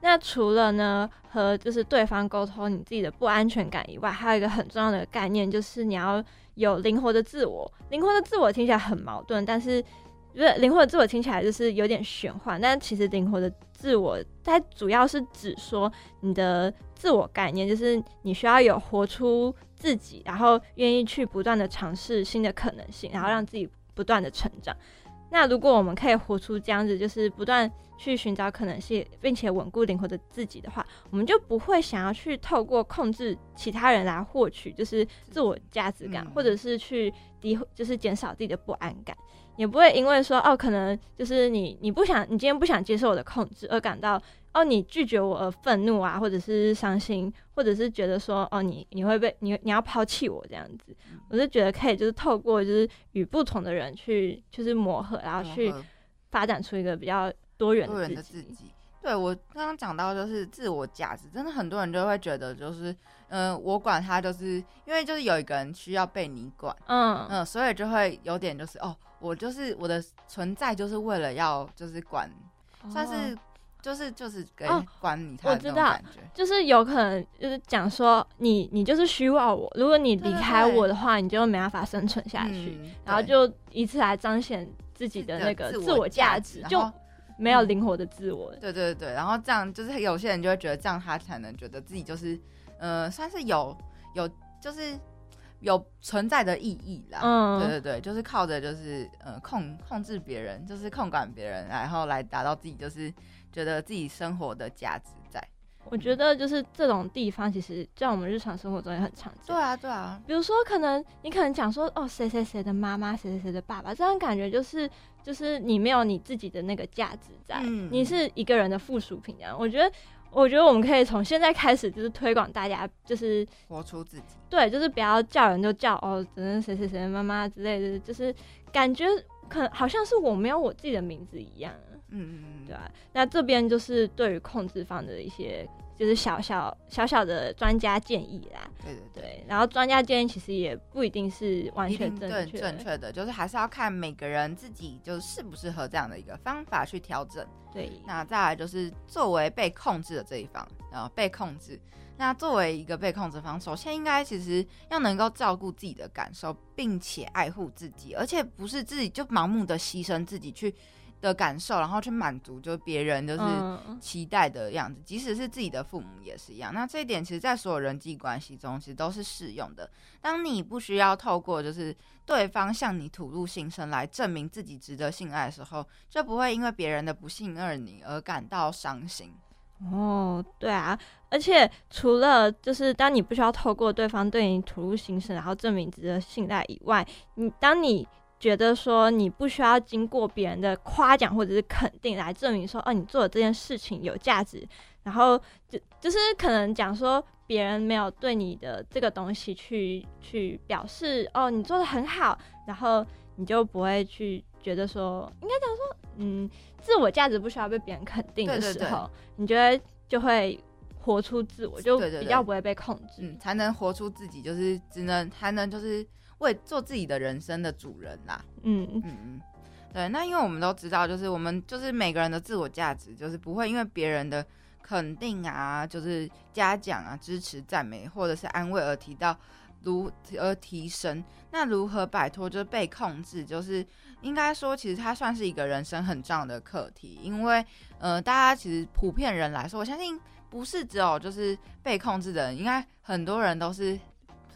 那除了呢和就是对方沟通你自己的不安全感以外，还有一个很重要的概念就是你要有灵活的自我。灵活的自我听起来很矛盾，但是。不是灵活的自我听起来就是有点玄幻，但其实灵活的自我它主要是指说你的自我概念，就是你需要有活出自己，然后愿意去不断的尝试新的可能性，然后让自己不断的成长。那如果我们可以活出这样子，就是不断去寻找可能性，并且稳固灵活的自己的话，我们就不会想要去透过控制其他人来获取就是自我价值感，或者是去低，就是减少自己的不安感，也不会因为说哦，可能就是你你不想你今天不想接受我的控制而感到哦你拒绝我而愤怒啊，或者是伤心，或者是觉得说哦你你会被你你要抛弃我这样子，我是觉得可以就是透过就是与不同的人去就是磨合，然后去发展出一个比较多元的自己。对我刚刚讲到就是自我价值，真的很多人就会觉得就是，嗯，我管他，就是因为就是有一个人需要被你管，嗯嗯，所以就会有点就是哦，我就是我的存在就是为了要就是管，算是就是就是给管你他的那种感觉，就是有可能就是讲说你你就是需要我，如果你离开我的话，你就没办法生存下去，然后就以此来彰显自己的那个自我价值，就。没有灵活的自我，对对对，然后这样就是有些人就会觉得这样他才能觉得自己就是，呃，算是有有就是有存在的意义啦。嗯，对对对，就是靠着就是呃控控制别人，就是控管别人，然后来达到自己就是觉得自己生活的价值在。我觉得就是这种地方，其实在我们日常生活中也很常见。对啊，对啊。比如说，可能你可能讲说，哦，谁谁谁的妈妈，谁谁谁的爸爸，这样感觉就是，就是你没有你自己的那个价值在，你是一个人的附属品。这样，我觉得，我觉得我们可以从现在开始，就是推广大家，就是活出自己。对，就是不要叫人就叫哦，只能谁谁谁的妈妈之类的，就是感觉可能好像是我没有我自己的名字一样。嗯嗯嗯，对啊，那这边就是对于控制方的一些，就是小小小小的专家建议啦。对对对，然后专家建议其实也不一定是完全正确，正确的，就是还是要看每个人自己就是适不适合这样的一个方法去调整。对，那再来就是作为被控制的这一方，然后被控制，那作为一个被控制方，首先应该其实要能够照顾自己的感受，并且爱护自己，而且不是自己就盲目的牺牲自己去。的感受，然后去满足就是别人就是期待的样子，即使是自己的父母也是一样。那这一点其实，在所有人际关系中，其实都是适用的。当你不需要透过就是对方向你吐露心声来证明自己值得信赖的时候，就不会因为别人的不信任你而感到伤心。哦，对啊，而且除了就是当你不需要透过对方对你吐露心声，然后证明值得信赖以外，你当你。觉得说你不需要经过别人的夸奖或者是肯定来证明说哦你做的这件事情有价值，然后就就是可能讲说别人没有对你的这个东西去去表示哦你做的很好，然后你就不会去觉得说应该讲嗯自我价值不需要被别人肯定的时候，你觉得就会活出自我，就比较不会被控制，嗯，才能活出自己，就是只能才能就是。为做自己的人生的主人啦，嗯。嗯嗯，对，那因为我们都知道，就是我们就是每个人的自我价值，就是不会因为别人的肯定啊，就是嘉奖啊、支持、赞美或者是安慰而提到如而提升。那如何摆脱就是被控制？就是应该说，其实它算是一个人生很重要的课题，因为呃，大家其实普遍人来说，我相信不是只有就是被控制的人，应该很多人都是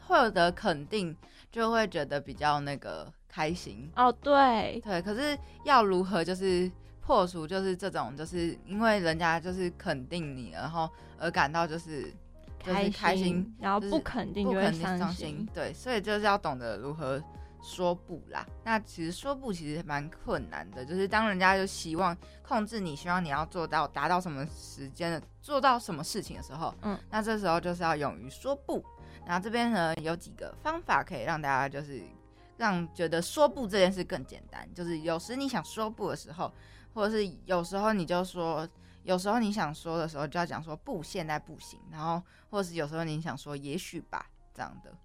获得肯定。就会觉得比较那个开心哦，对对，可是要如何就是破除就是这种就是因为人家就是肯定你，然后而感到就是开开心，然后不肯定就会伤心，对，所以就是要懂得如何说不啦。那其实说不其实蛮困难的，就是当人家就希望控制你，希望你要做到达到什么时间的做到什么事情的时候，嗯，那这时候就是要勇于说不。然后这边呢有几个方法可以让大家就是让觉得说不这件事更简单，就是有时你想说不的时候，或者是有时候你就说，有时候你想说的时候就要讲说不，现在不行。然后或者是有时候你想说也许吧这样的，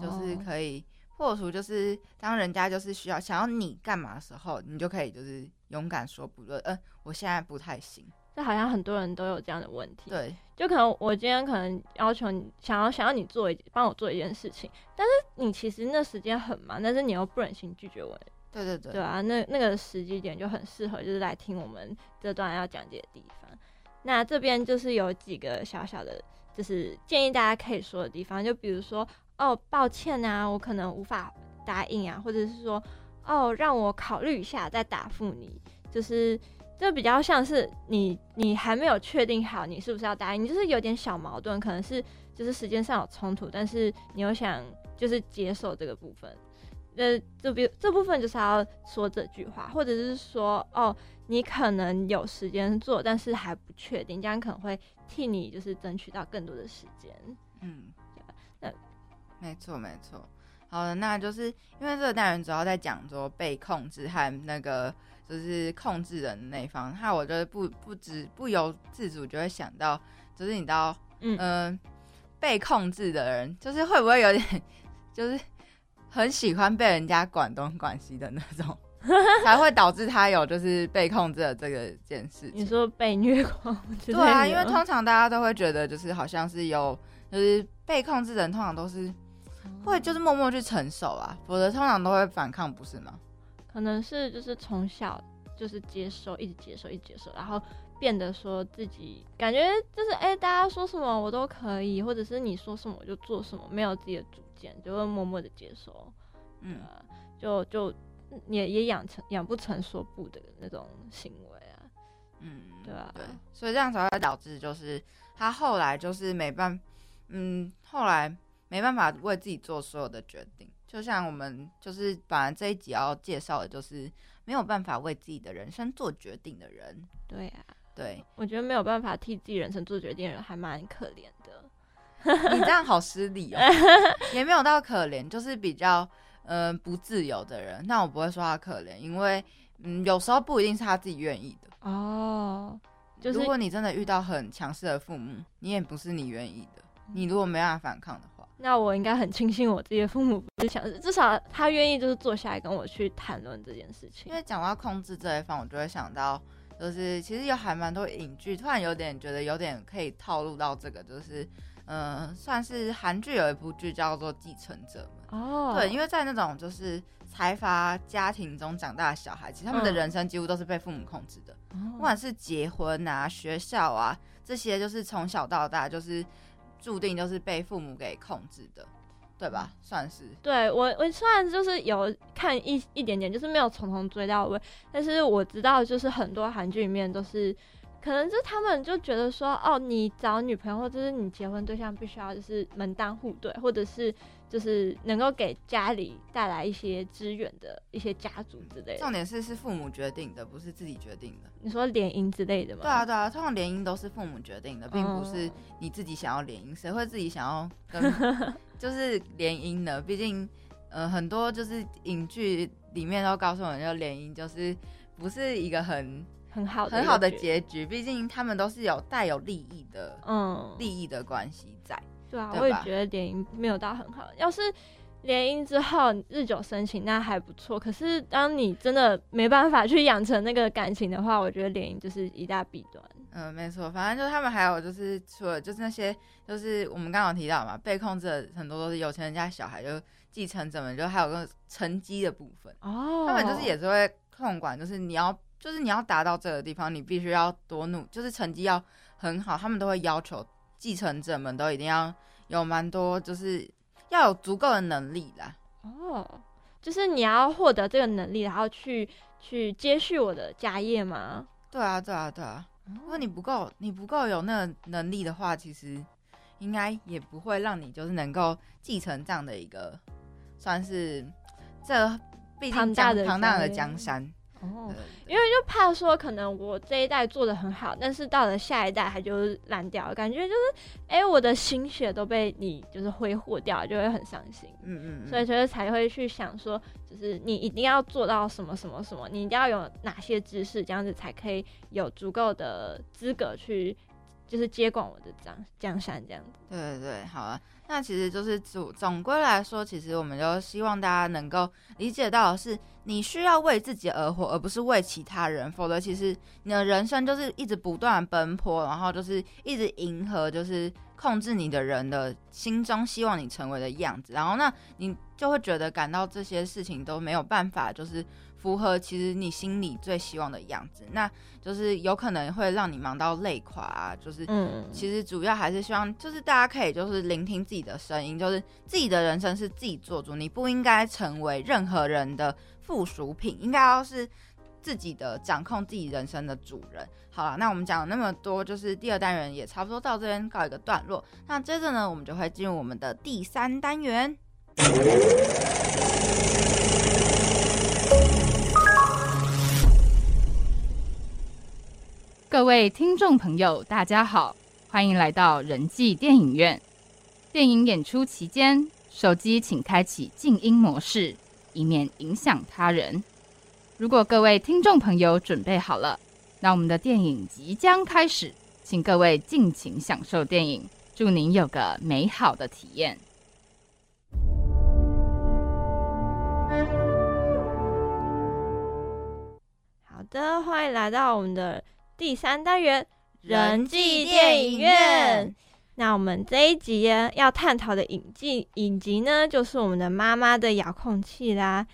就是可以破除，就是当人家就是需要想要你干嘛的时候，你就可以就是勇敢说不，呃，嗯，我现在不太行。这好像很多人都有这样的问题，对，就可能我今天可能要求你，想要想要你做一帮我做一件事情，但是你其实那时间很忙，但是你又不忍心拒绝我，对对对，对啊，那那个时机点就很适合，就是来听我们这段要讲解的地方。那这边就是有几个小小的，就是建议大家可以说的地方，就比如说哦，抱歉啊，我可能无法答应啊，或者是说哦，让我考虑一下再答复你，就是。就比较像是你，你还没有确定好你是不是要答应，就是有点小矛盾，可能是就是时间上有冲突，但是你又想就是接受这个部分，呃，这边这部分就是要说这句话，或者是说，哦，你可能有时间做，但是还不确定，这样可能会替你就是争取到更多的时间。嗯，那没错没错。好的，那就是因为这个单元主要在讲说被控制和那个就是控制人的那一方，那我觉得不不知不由自主就会想到，就是你知道，嗯，被控制的人就是会不会有点 [laughs] 就是很喜欢被人家管东管西的那种，[laughs] 才会导致他有就是被控制的这个件事。你说被虐狂？对啊，因为通常大家都会觉得就是好像是有就是被控制的人通常都是。会就是默默去承受啊，否则通常都会反抗，不是吗？可能是就是从小就是接受，一直接受，一直接受，然后变得说自己感觉就是哎，大家说什么我都可以，或者是你说什么我就做什么，没有自己的主见，就会默默的接受。嗯，就就也也养成养不成说不的那种行为啊。嗯，对啊，对，所以这样才会导致就是他后来就是没办，嗯，后来。没办法为自己做所有的决定，就像我们就是本来这一集要介绍的，就是没有办法为自己的人生做决定的人。对啊，对，我觉得没有办法替自己人生做决定的人还蛮可怜的。[laughs] 你这样好失礼哦，[laughs] 也没有到可怜，就是比较嗯不自由的人。那我不会说他可怜，因为嗯有时候不一定是他自己愿意的哦。就是如果你真的遇到很强势的父母，你也不是你愿意的。你如果没办法反抗的话。那我应该很庆幸我自己的父母不是强势，至少他愿意就是坐下来跟我去谈论这件事情。因为讲到控制这一方，我就会想到，就是其实有还蛮多影剧，突然有点觉得有点可以套路到这个，就是嗯，算是韩剧有一部剧叫做《继承者们》哦，对，因为在那种就是财阀家庭中长大的小孩，其实他们的人生几乎都是被父母控制的，不管是结婚啊、学校啊这些，就是从小到大就是。注定就是被父母给控制的，对吧？算是。对我，我虽然就是有看一一点点，就是没有从头追到尾，但是我知道，就是很多韩剧里面都是。可能就他们就觉得说，哦，你找女朋友或者是你结婚对象，必须要就是门当户对，或者是就是能够给家里带来一些资源的一些家族之类的。重点是是父母决定的，不是自己决定的。你说联姻之类的吗？对啊对啊，通常联姻都是父母决定的，并不是你自己想要联姻。谁会自己想要跟 [laughs] 就是联姻呢？毕竟，呃，很多就是影剧里面都告诉我们，就联姻就是不是一个很。很好很好的结局，毕竟他们都是有带有利益的，嗯，利益的关系在。对啊，我也觉得联姻没有到很好。要是联姻之后日久生情，那还不错。可是当你真的没办法去养成那个感情的话，我觉得联姻就是一大弊端。嗯，没错。反正就他们还有就是除了就是那些就是我们刚刚提到嘛，被控制的很多都是有钱人家小孩，就继承者们就还有个成绩的部分哦，他们就是也是会控管，就是你要。就是你要达到这个地方，你必须要多努，就是成绩要很好。他们都会要求继承者们都一定要有蛮多，就是要有足够的能力啦。哦，就是你要获得这个能力，然后去去接续我的家业吗？对啊，对啊，对啊。如果你不够，你不够有那个能力的话，其实应该也不会让你就是能够继承这样的一个，算是这毕竟江庞大的江山。哦，因为就怕说，可能我这一代做的很好，但是到了下一代，它就烂掉，感觉就是，哎，我的心血都被你就是挥霍掉，就会很伤心。嗯嗯，所以就是才会去想说，就是你一定要做到什么什么什么，你一定要有哪些知识，这样子才可以有足够的资格去，就是接管我的江江山这样子。对对对，好啊。那其实就是总总归来说，其实我们就希望大家能够理解到的是，你需要为自己而活，而不是为其他人。否则，其实你的人生就是一直不断奔波，然后就是一直迎合，就是控制你的人的心中希望你成为的样子。然后，那你就会觉得感到这些事情都没有办法，就是。符合其实你心里最希望的样子，那就是有可能会让你忙到累垮啊。就是，嗯，其实主要还是希望，就是大家可以就是聆听自己的声音，就是自己的人生是自己做主，你不应该成为任何人的附属品，应该要是自己的掌控自己人生的主人。好了，那我们讲了那么多，就是第二单元也差不多到这边告一个段落。那接着呢，我们就会进入我们的第三单元。各位听众朋友，大家好，欢迎来到人际电影院。电影演出期间，手机请开启静音模式，以免影响他人。如果各位听众朋友准备好了，那我们的电影即将开始，请各位尽情享受电影，祝您有个美好的体验。好的，欢迎来到我们的第三单元人际电影院。那我们这一集要探讨的影集影集呢，就是我们的妈妈的遥控器啦。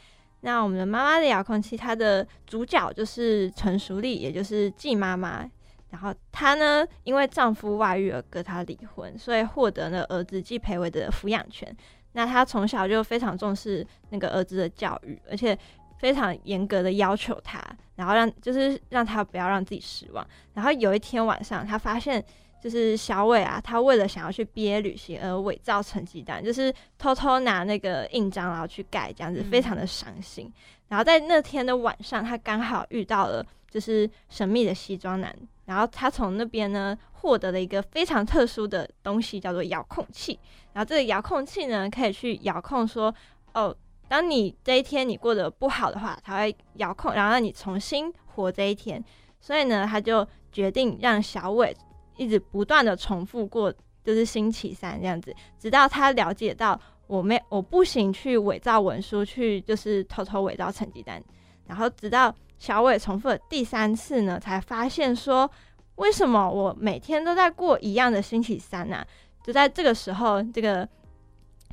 那我们的妈妈的遥控器，它的主角就是陈淑丽，也就是季妈妈。然后她呢，因为丈夫外遇而跟她离婚，所以获得了儿子季培伟的抚养权。那她从小就非常重视那个儿子的教育，而且非常严格的要求他，然后让就是让他不要让自己失望。然后有一天晚上，他发现。就是小伟啊，他为了想要去毕业旅行而伪造成绩单，就是偷偷拿那个印章然后去盖，这样子非常的伤心。然后在那天的晚上，他刚好遇到了就是神秘的西装男，然后他从那边呢获得了一个非常特殊的东西，叫做遥控器。然后这个遥控器呢可以去遥控说，哦，当你这一天你过得不好的话，他会遥控，然后让你重新活这一天。所以呢，他就决定让小伟。一直不断的重复过，就是星期三这样子，直到他了解到我没我不行去伪造文书，去就是偷偷伪造成绩单，然后直到小伟重复了第三次呢，才发现说为什么我每天都在过一样的星期三呢？就在这个时候，这个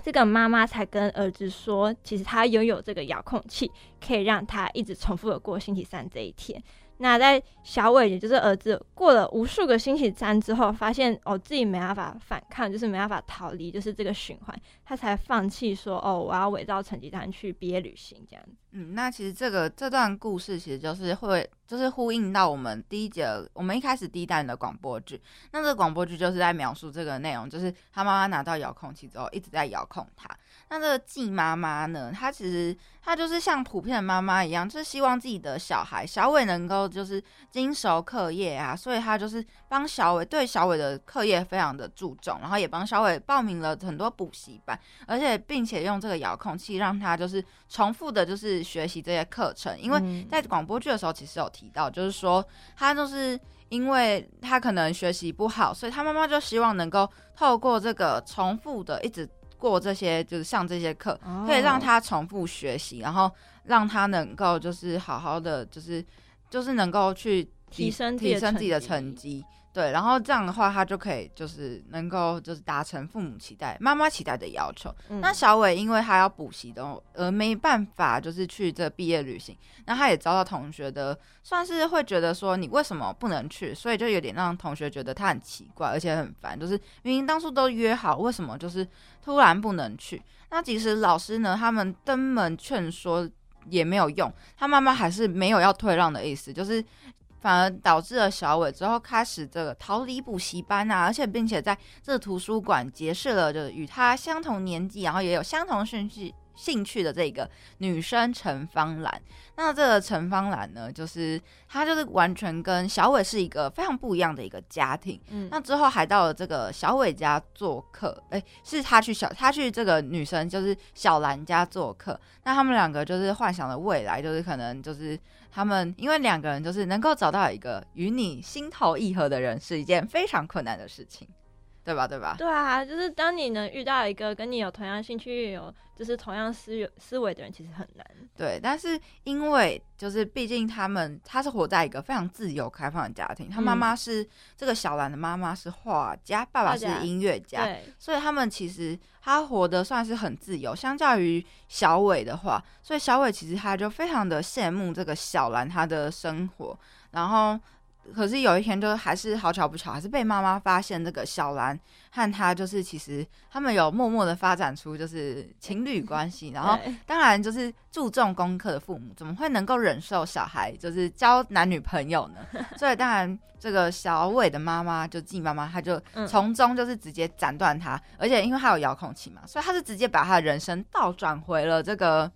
这个妈妈才跟儿子说，其实他拥有这个遥控器，可以让他一直重复的过星期三这一天。那在小伟，也就是儿子，过了无数个星期三之后，发现哦自己没办法反抗，就是没办法逃离，就是这个循环，他才放弃说哦我要伪造成绩单去毕业旅行这样子。嗯，那其实这个这段故事其实就是会就是呼应到我们第一节我们一开始第一弹的广播剧。那这个广播剧就是在描述这个内容，就是他妈妈拿到遥控器之后一直在遥控他。那这个季妈妈呢，她其实她就是像普遍的妈妈一样，就是希望自己的小孩小伟能够就是精熟课业啊，所以她就是帮小伟对小伟的课业非常的注重，然后也帮小伟报名了很多补习班，而且并且用这个遥控器让他就是重复的，就是学习这些课程。因为在广播剧的时候，其实有提到，就是说他就是因为他可能学习不好，所以他妈妈就希望能够透过这个重复的一直。过这些就是上这些课，可以让他重复学习，然后让他能够就是好好的，就是就是能够去提升提升自己的成绩。对，然后这样的话，他就可以就是能够就是达成父母期待、妈妈期待的要求。那小伟因为他要补习的，而没办法就是去这毕业旅行，那他也遭到同学的算是会觉得说你为什么不能去，所以就有点让同学觉得他很奇怪，而且很烦，就是明明当初都约好，为什么就是突然不能去？那其实老师呢，他们登门劝说也没有用，他妈妈还是没有要退让的意思，就是。反而导致了小伟之后开始这个逃离补习班啊，而且并且在这图书馆结识了就是与他相同年纪，然后也有相同兴趣兴趣的这个女生陈芳兰。那这个陈芳兰呢，就是她就是完全跟小伟是一个非常不一样的一个家庭。嗯，那之后还到了这个小伟家做客，哎，是他去小他去这个女生就是小兰家做客。那他们两个就是幻想的未来，就是可能就是。他们因为两个人就是能够找到一个与你心投意合的人，是一件非常困难的事情，对吧？对吧？对啊，就是当你能遇到一个跟你有同样兴趣有。就是同样思思维的人其实很难，对。但是因为就是毕竟他们他是活在一个非常自由开放的家庭，他妈妈是这个小兰的妈妈是画家，爸爸是音乐家，所以他们其实他活得算是很自由。相较于小伟的话，所以小伟其实他就非常的羡慕这个小兰他的生活，然后。可是有一天，就还是好巧不巧，还是被妈妈发现，这个小兰和他就是其实他们有默默的发展出就是情侣关系。然后当然就是注重功课的父母，怎么会能够忍受小孩就是交男女朋友呢？[laughs] 所以当然这个小伟的妈妈就季妈妈，她就从中就是直接斩断他，而且因为他有遥控器嘛，所以他是直接把他的人生倒转回了这个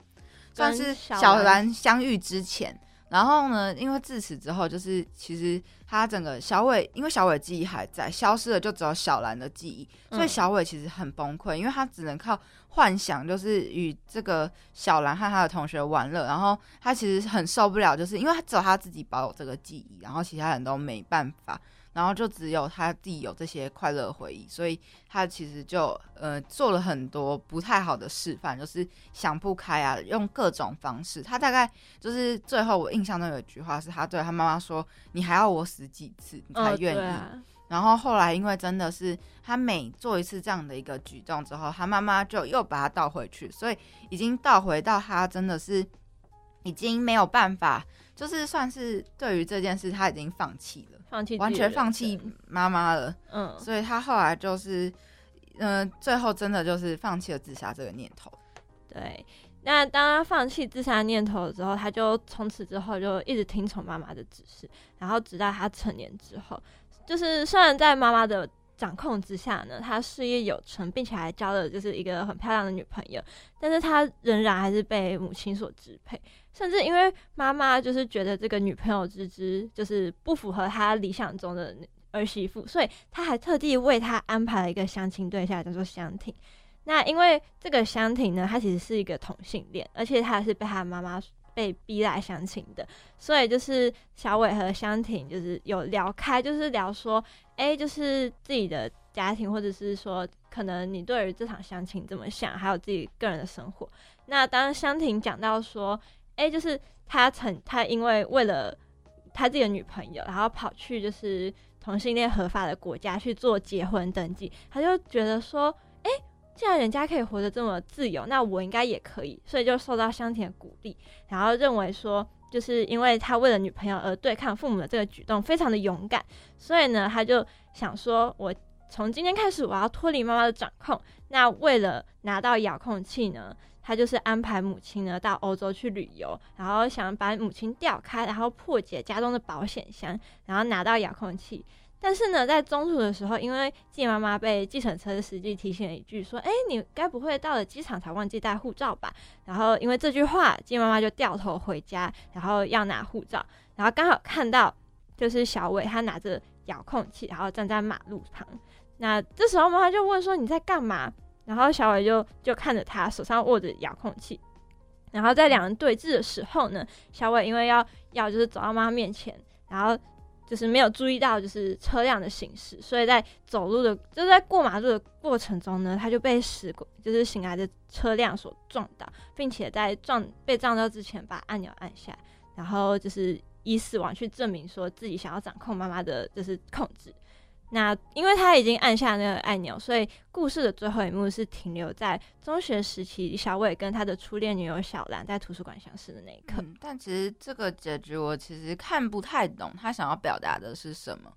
算是小兰相遇之前。然后呢，因为自此之后，就是其实他整个小伟，因为小伟记忆还在，消失了就只有小兰的记忆，所以小伟其实很崩溃，因为他只能靠幻想，就是与这个小兰和他的同学玩乐，然后他其实很受不了，就是因为他只有他自己保有这个记忆，然后其他人都没办法。然后就只有他自己有这些快乐回忆，所以他其实就呃做了很多不太好的示范，就是想不开啊，用各种方式。他大概就是最后我印象中有一句话是他对他妈妈说：“你还要我死几次你才愿意？”然后后来因为真的是他每做一次这样的一个举动之后，他妈妈就又把他倒回去，所以已经倒回到他真的是已经没有办法，就是算是对于这件事他已经放弃了。放弃完全放弃妈妈了，嗯，所以他后来就是，嗯，最后真的就是放弃了自杀这个念头。对，那当他放弃自杀念头之后，他就从此之后就一直听从妈妈的指示，然后直到他成年之后，就是虽然在妈妈的掌控之下呢，他事业有成，并且还交了就是一个很漂亮的女朋友，但是他仍然还是被母亲所支配。甚至因为妈妈就是觉得这个女朋友之之就是不符合她理想中的儿媳妇，所以她还特地为她安排了一个相亲对象，叫做香婷。那因为这个香婷呢，她其实是一个同性恋，而且她是被她妈妈被逼来相亲的，所以就是小伟和香婷就是有聊开，就是聊说，哎，就是自己的家庭，或者是说，可能你对于这场相亲怎么想，还有自己个人的生活。那当香婷讲到说。哎，就是他曾他因为为了他自己的女朋友，然后跑去就是同性恋合法的国家去做结婚登记，他就觉得说，哎，既然人家可以活得这么自由，那我应该也可以，所以就受到香甜鼓励，然后认为说，就是因为他为了女朋友而对抗父母的这个举动非常的勇敢，所以呢，他就想说，我从今天开始我要脱离妈妈的掌控，那为了拿到遥控器呢？他就是安排母亲呢到欧洲去旅游，然后想把母亲调开，然后破解家中的保险箱，然后拿到遥控器。但是呢，在中途的时候，因为季妈妈被计程车司机提醒了一句，说：“哎，你该不会到了机场才忘记带护照吧？”然后因为这句话，季妈妈就掉头回家，然后要拿护照，然后刚好看到就是小伟他拿着遥控器，然后站在马路旁。那这时候妈妈就问说：“你在干嘛？”然后小伟就就看着他手上握着遥控器，然后在两人对峙的时候呢，小伟因为要要就是走到妈妈面前，然后就是没有注意到就是车辆的行驶，所以在走路的就在过马路的过程中呢，他就被驶过就是醒来的车辆所撞到，并且在撞被撞到之前把按钮按下，然后就是以死亡去证明说自己想要掌控妈妈的就是控制。那因为他已经按下那个按钮，所以故事的最后一幕是停留在中学时期，小伟跟他的初恋女友小兰在图书馆相识的那一刻。但其实这个结局我其实看不太懂，他想要表达的是什么？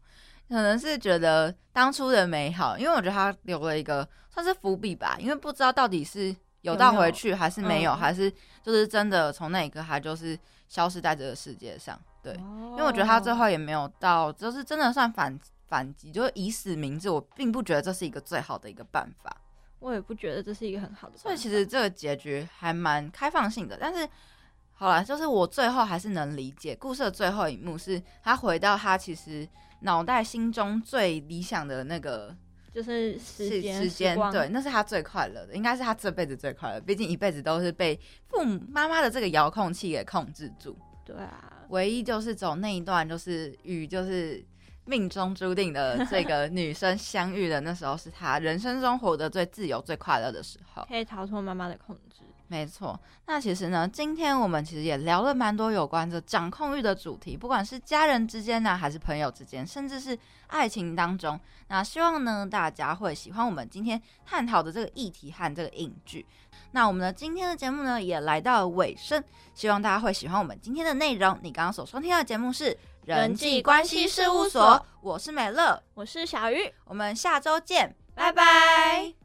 可能是觉得当初的美好，因为我觉得他留了一个算是伏笔吧，因为不知道到底是有到回去还是没有，还是就是真的从那一刻他就是消失在这个世界上。对，因为我觉得他最后也没有到，就是真的算反。反击就是以死明志，我并不觉得这是一个最好的一个办法。我也不觉得这是一个很好的。所以其实这个结局还蛮开放性的。但是好了，就是我最后还是能理解，故事的最后一幕是他回到他其实脑袋心中最理想的那个，就是时间时间对，那是他最快乐的，应该是他这辈子最快乐。毕竟一辈子都是被父母妈妈的这个遥控器给控制住。对啊，唯一就是走那一段，就是与就是。命中注定的这个女生相遇的那时候，是她人生中活得最自由、最快乐的时候，可以逃脱妈妈的控制。没错，那其实呢，今天我们其实也聊了蛮多有关这掌控欲的主题，不管是家人之间呢，还是朋友之间，甚至是爱情当中。那希望呢，大家会喜欢我们今天探讨的这个议题和这个影剧。那我们的今天的节目呢，也来到了尾声，希望大家会喜欢我们今天的内容。你刚刚所收听的节目是。人际关系事务所，我是美乐，我是小鱼，我们下周见，拜拜。